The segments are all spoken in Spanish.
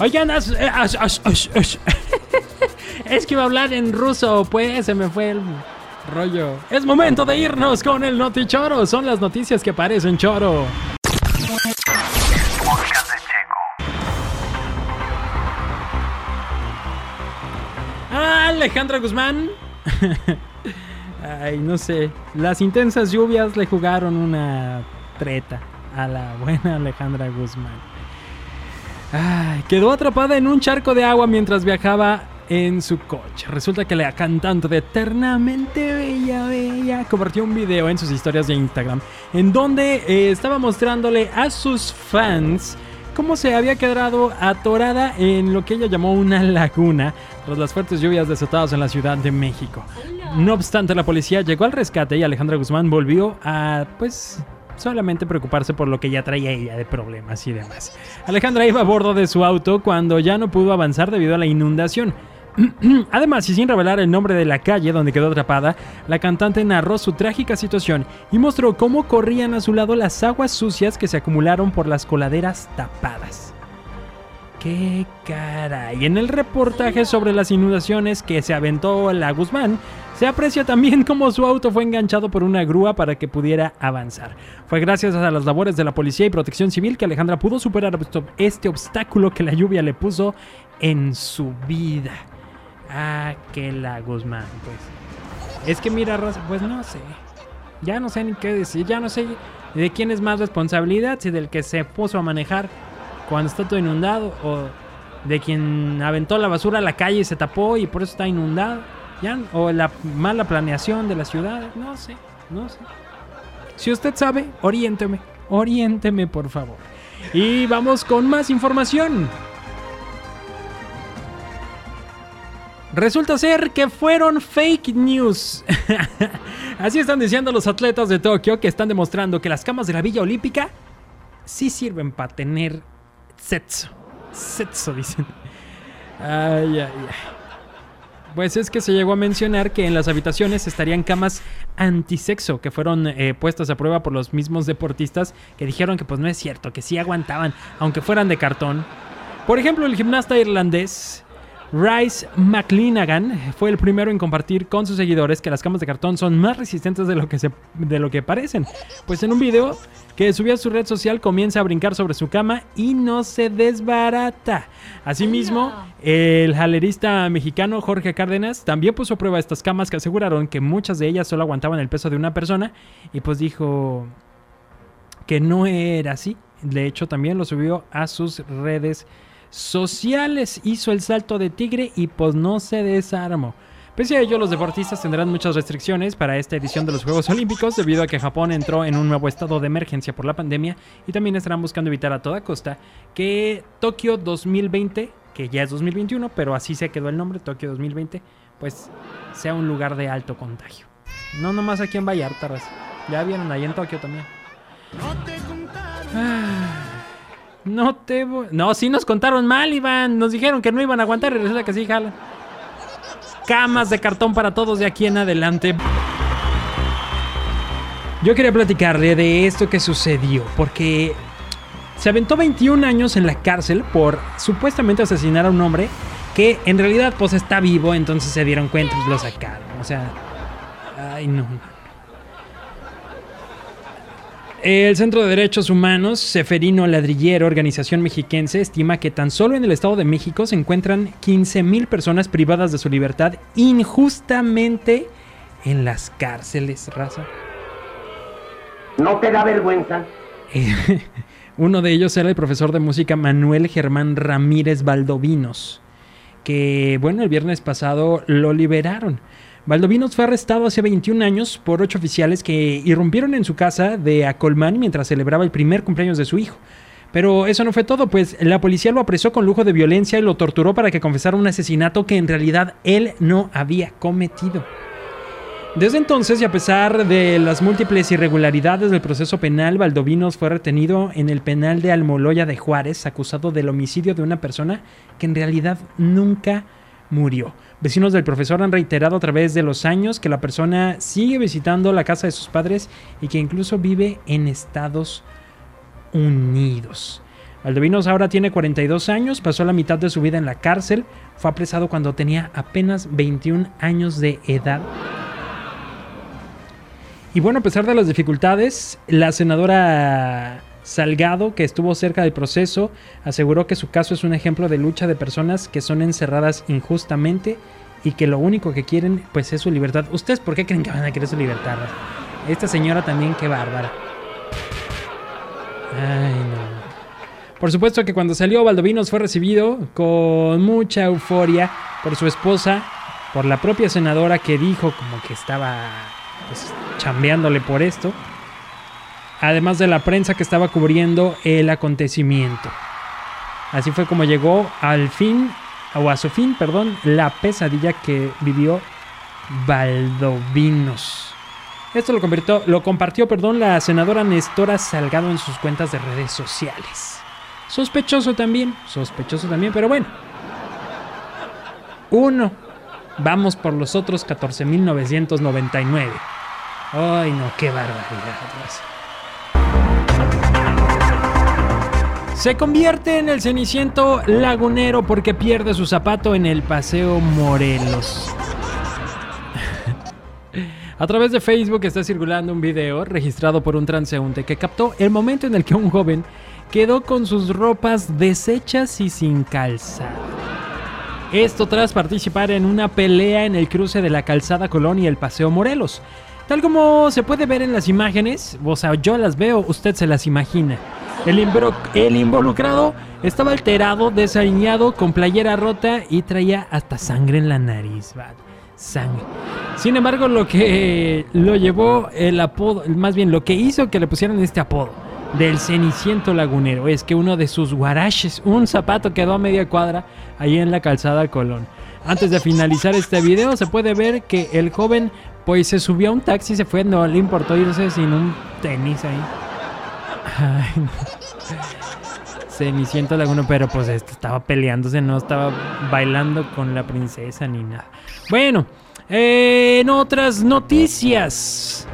Oigan, eh, es que iba a hablar en ruso, pues se me fue el rollo. Es momento de irnos con el Notichoro. Son las noticias que parecen choro. Alejandra Guzmán. Ay, no sé. Las intensas lluvias le jugaron una treta a la buena Alejandra Guzmán. Ay, quedó atrapada en un charco de agua mientras viajaba en su coche. Resulta que la cantante de Eternamente Bella Bella compartió un video en sus historias de Instagram en donde eh, estaba mostrándole a sus fans cómo se había quedado atorada en lo que ella llamó una laguna tras las fuertes lluvias desatadas en la Ciudad de México. No obstante, la policía llegó al rescate y Alejandra Guzmán volvió a, pues, solamente preocuparse por lo que ya traía ella de problemas y demás. Alejandra iba a bordo de su auto cuando ya no pudo avanzar debido a la inundación. Además, y sin revelar el nombre de la calle donde quedó atrapada, la cantante narró su trágica situación y mostró cómo corrían a su lado las aguas sucias que se acumularon por las coladeras tapadas. ¡Qué cara! Y en el reportaje sobre las inundaciones que se aventó la Guzmán, se aprecia también cómo su auto fue enganchado por una grúa para que pudiera avanzar. Fue gracias a las labores de la policía y protección civil que Alejandra pudo superar este obstáculo que la lluvia le puso en su vida. Ah, que la Guzmán, pues. Es que mira, pues no sé. Ya no sé ni qué decir, ya no sé de quién es más responsabilidad, si del que se puso a manejar cuando está todo inundado o de quien aventó la basura a la calle y se tapó y por eso está inundado. Ya, o la mala planeación de la ciudad, no sé, no sé. Si usted sabe, oriénteme, oriénteme por favor. Y vamos con más información. Resulta ser que fueron fake news. Así están diciendo los atletas de Tokio que están demostrando que las camas de la Villa Olímpica sí sirven para tener sexo. Sexo, dicen. Ay, ay, ay. Pues es que se llegó a mencionar que en las habitaciones estarían camas antisexo que fueron eh, puestas a prueba por los mismos deportistas que dijeron que pues no es cierto, que sí aguantaban, aunque fueran de cartón. Por ejemplo, el gimnasta irlandés Rice McLinagan fue el primero en compartir con sus seguidores que las camas de cartón son más resistentes de lo que, se, de lo que parecen. Pues en un video que subió a su red social comienza a brincar sobre su cama y no se desbarata. Asimismo, el jalerista mexicano Jorge Cárdenas también puso a prueba estas camas que aseguraron que muchas de ellas solo aguantaban el peso de una persona y pues dijo que no era así. De hecho, también lo subió a sus redes sociales. Hizo el salto de tigre y pues no se desarmó. Pese a ello, los deportistas tendrán muchas restricciones para esta edición de los Juegos Olímpicos debido a que Japón entró en un nuevo estado de emergencia por la pandemia y también estarán buscando evitar a toda costa que Tokio 2020, que ya es 2021, pero así se quedó el nombre, Tokio 2020, pues sea un lugar de alto contagio. No nomás aquí en Vallarta, ya vieron ahí en Tokio también. Ah. No te voy... No, sí nos contaron mal, Iván. Nos dijeron que no iban a aguantar y resulta que sí jalan. Camas de cartón para todos de aquí en adelante. Yo quería platicarle de esto que sucedió, porque se aventó 21 años en la cárcel por supuestamente asesinar a un hombre que en realidad pues está vivo, entonces se dieron cuenta y lo sacaron. O sea, ay no. El Centro de Derechos Humanos, Seferino Ladrillero, organización mexiquense, estima que tan solo en el Estado de México se encuentran 15.000 personas privadas de su libertad injustamente en las cárceles, raza. ¿No te da vergüenza? Uno de ellos era el profesor de música Manuel Germán Ramírez Valdovinos, que, bueno, el viernes pasado lo liberaron. Valdovinos fue arrestado hace 21 años por ocho oficiales que irrumpieron en su casa de Acolmán mientras celebraba el primer cumpleaños de su hijo. Pero eso no fue todo, pues la policía lo apresó con lujo de violencia y lo torturó para que confesara un asesinato que en realidad él no había cometido. Desde entonces, y a pesar de las múltiples irregularidades del proceso penal, Valdovinos fue retenido en el penal de Almoloya de Juárez, acusado del homicidio de una persona que en realidad nunca murió. Vecinos del profesor han reiterado a través de los años que la persona sigue visitando la casa de sus padres y que incluso vive en Estados Unidos. Valdovinos ahora tiene 42 años, pasó la mitad de su vida en la cárcel, fue apresado cuando tenía apenas 21 años de edad. Y bueno, a pesar de las dificultades, la senadora Salgado, que estuvo cerca del proceso, aseguró que su caso es un ejemplo de lucha de personas que son encerradas injustamente y que lo único que quieren pues es su libertad. ¿Ustedes por qué creen que van a querer su libertad? Esta señora también, qué bárbara. Ay, no. Por supuesto que cuando salió Valdovinos fue recibido con mucha euforia por su esposa, por la propia senadora que dijo como que estaba pues, chambeándole por esto, además de la prensa que estaba cubriendo el acontecimiento. Así fue como llegó al fin, o a su fin, perdón, la pesadilla que vivió Valdovinos. Esto lo, convirtió, lo compartió perdón, la senadora Nestora Salgado en sus cuentas de redes sociales. Sospechoso también, sospechoso también, pero bueno. Uno. Vamos por los otros 14.999. Ay, no, qué barbaridad. Se convierte en el ceniciento lagunero porque pierde su zapato en el Paseo Morelos. A través de Facebook está circulando un video registrado por un transeúnte que captó el momento en el que un joven quedó con sus ropas deshechas y sin calzar. Esto tras participar en una pelea en el cruce de la calzada Colón y el Paseo Morelos. Tal como se puede ver en las imágenes, o sea, yo las veo, usted se las imagina. El, involucrado estaba alterado, desaliñado, con playera rota y traía hasta sangre en la nariz. Sangre. Sin embargo, lo que lo llevó el apodo, más bien lo que hizo que le pusieran este apodo del Ceniciento Lagunero es que uno de sus guaraches, un zapato quedó a media cuadra ahí en la calzada Colón. Antes de finalizar este video se puede ver que el joven pues se subió a un taxi se fue, no le importó irse sin un tenis ahí. Ay, Ceniciento Lagunero, pero pues esto estaba peleándose, no estaba bailando con la princesa ni nada. Bueno, en otras noticias,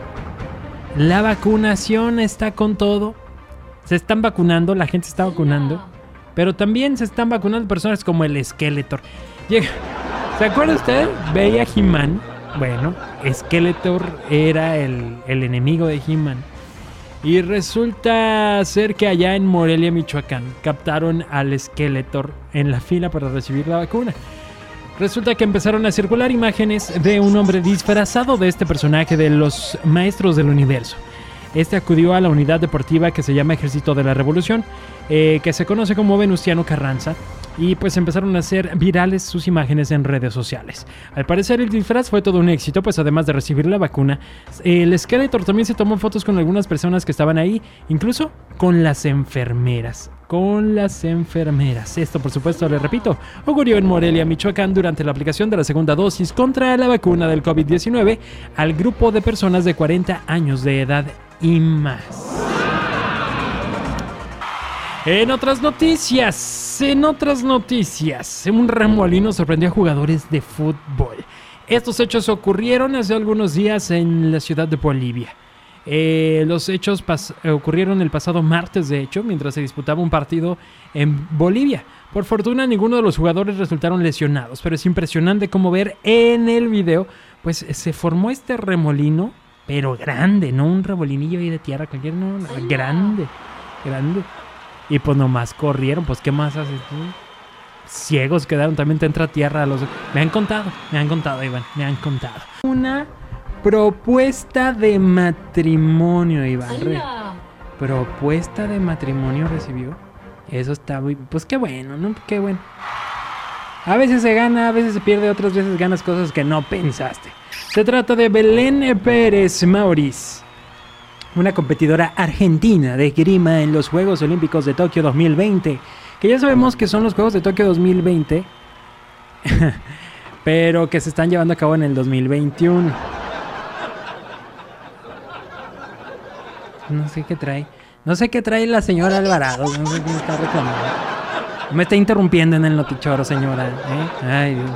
la vacunación está con todo se están vacunando, la gente se está vacunando, pero también se están vacunando personas como el Skeletor. ¿Se acuerda usted? Veía He-Man. Bueno, Skeletor era el, el enemigo de He-Man. Y resulta ser que allá en Morelia, Michoacán, captaron al Skeletor en la fila para recibir la vacuna. Resulta que empezaron a circular imágenes de un hombre disfrazado de este personaje de los maestros del universo. Este acudió a la unidad deportiva que se llama Ejército de la Revolución, eh, que se conoce como Venustiano Carranza, y pues empezaron a hacer virales sus imágenes en redes sociales. Al parecer el disfraz fue todo un éxito, pues además de recibir la vacuna, el Skeletor también se tomó fotos con algunas personas que estaban ahí, incluso con las enfermeras. Con las enfermeras. Esto, por supuesto, le repito, ocurrió en Morelia, Michoacán, durante la aplicación de la segunda dosis contra la vacuna del COVID-19 al grupo de personas de 40 años de edad y más. En otras noticias, en otras noticias, un remolino sorprendió a jugadores de fútbol. Estos hechos ocurrieron hace algunos días en la ciudad de Bolivia. Eh, los hechos ocurrieron el pasado martes, de hecho, mientras se disputaba un partido en Bolivia. Por fortuna, ninguno de los jugadores resultaron lesionados, pero es impresionante como ver en el video, pues se formó este remolino pero grande, no un revolinillo ahí de tierra cualquier, no, grande, grande. Y pues nomás corrieron, pues ¿qué más haces tú? Ciegos quedaron, también te entra tierra a los... Me han contado, me han contado, Iván, me han contado. Una propuesta de matrimonio, Iván. propuesta de matrimonio recibió. Eso está muy... Pues qué bueno, ¿no? Qué bueno. A veces se gana, a veces se pierde, otras veces ganas cosas que no pensaste. Se trata de Belén Pérez Mauriz, una competidora argentina de grima en los Juegos Olímpicos de Tokio 2020, que ya sabemos que son los Juegos de Tokio 2020, pero que se están llevando a cabo en el 2021. No sé qué trae. No sé qué trae la señora Alvarado. No sé qué me está reclamando. Me está interrumpiendo en el notichoro, señora. ¿eh? Ay, Dios.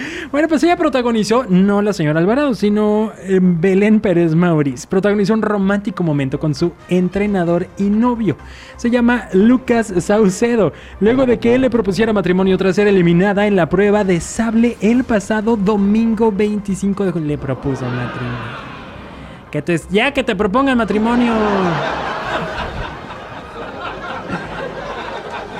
Bueno, pues ella protagonizó, no la señora Alvarado, sino eh, Belén Pérez Mauriz. Protagonizó un romántico momento con su entrenador y novio. Se llama Lucas Saucedo. Luego de que él le propusiera matrimonio tras ser eliminada en la prueba de sable el pasado domingo 25 de junio, le propuso matrimonio. Que ya que te propongan matrimonio.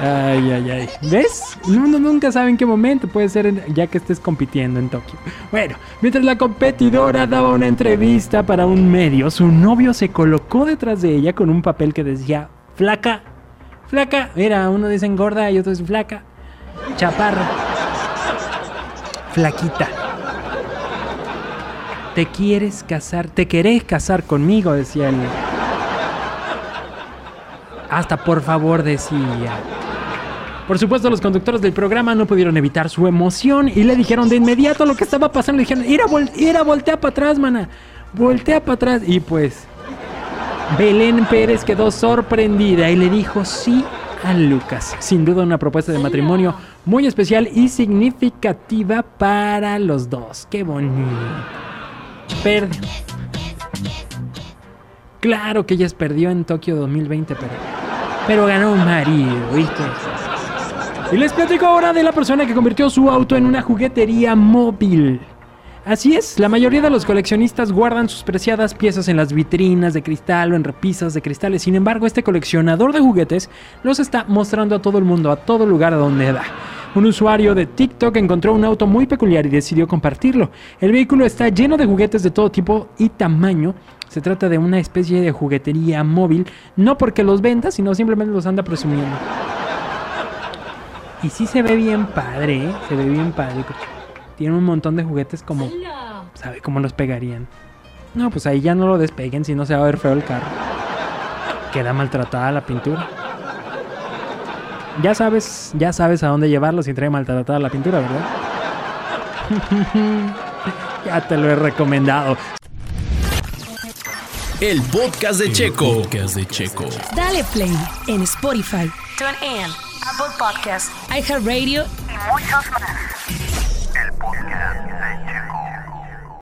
Ay, ay, ay. ¿Ves? Uno nunca sabe en qué momento puede ser en- ya que estés compitiendo en Tokio. Bueno, mientras la competidora daba una entrevista para un medio, su novio se colocó detrás de ella con un papel que decía flaca, flaca. Mira, uno dice gorda y otro dice flaca, chaparra, flaquita. ¿Te quieres casar? ¿Te querés casar conmigo? Decía él. Hasta por favor decía. Por supuesto, los conductores del programa no pudieron evitar su emoción y le dijeron de inmediato lo que estaba pasando. Le dijeron, ira, vol voltea para atrás, mana. Voltea para atrás. Y pues, Belén Pérez quedó sorprendida y le dijo sí a Lucas. Sin duda una propuesta de matrimonio muy especial y significativa para los dos. Qué bonito. Perdió. Claro que ellas perdió en Tokio 2020, pero, pero ganó un marido, ¿viste? Y les platico ahora de la persona que convirtió su auto en una juguetería móvil. Así es, la mayoría de los coleccionistas guardan sus preciadas piezas en las vitrinas de cristal o en repisas de cristales. Sin embargo, este coleccionador de juguetes los está mostrando a todo el mundo, a todo lugar a donde da. Un usuario de TikTok encontró un auto muy peculiar y decidió compartirlo. El vehículo está lleno de juguetes de todo tipo y tamaño. Se trata de una especie de juguetería móvil, no porque los venda, sino simplemente los anda presumiendo. Y sí se ve bien padre, ¿eh? Se ve bien padre. Tiene un montón de juguetes como... ¿Sabe cómo los pegarían? No, pues ahí ya no lo despeguen, si no se va a ver feo el carro. Queda maltratada la pintura. Ya sabes, ya sabes a dónde llevarlo si trae maltratada la pintura, ¿verdad? ya te lo he recomendado. El podcast de Checo. podcast de Checo. Dale play en Spotify, TuneIn, Apple Podcast iHeartRadio y muchos más.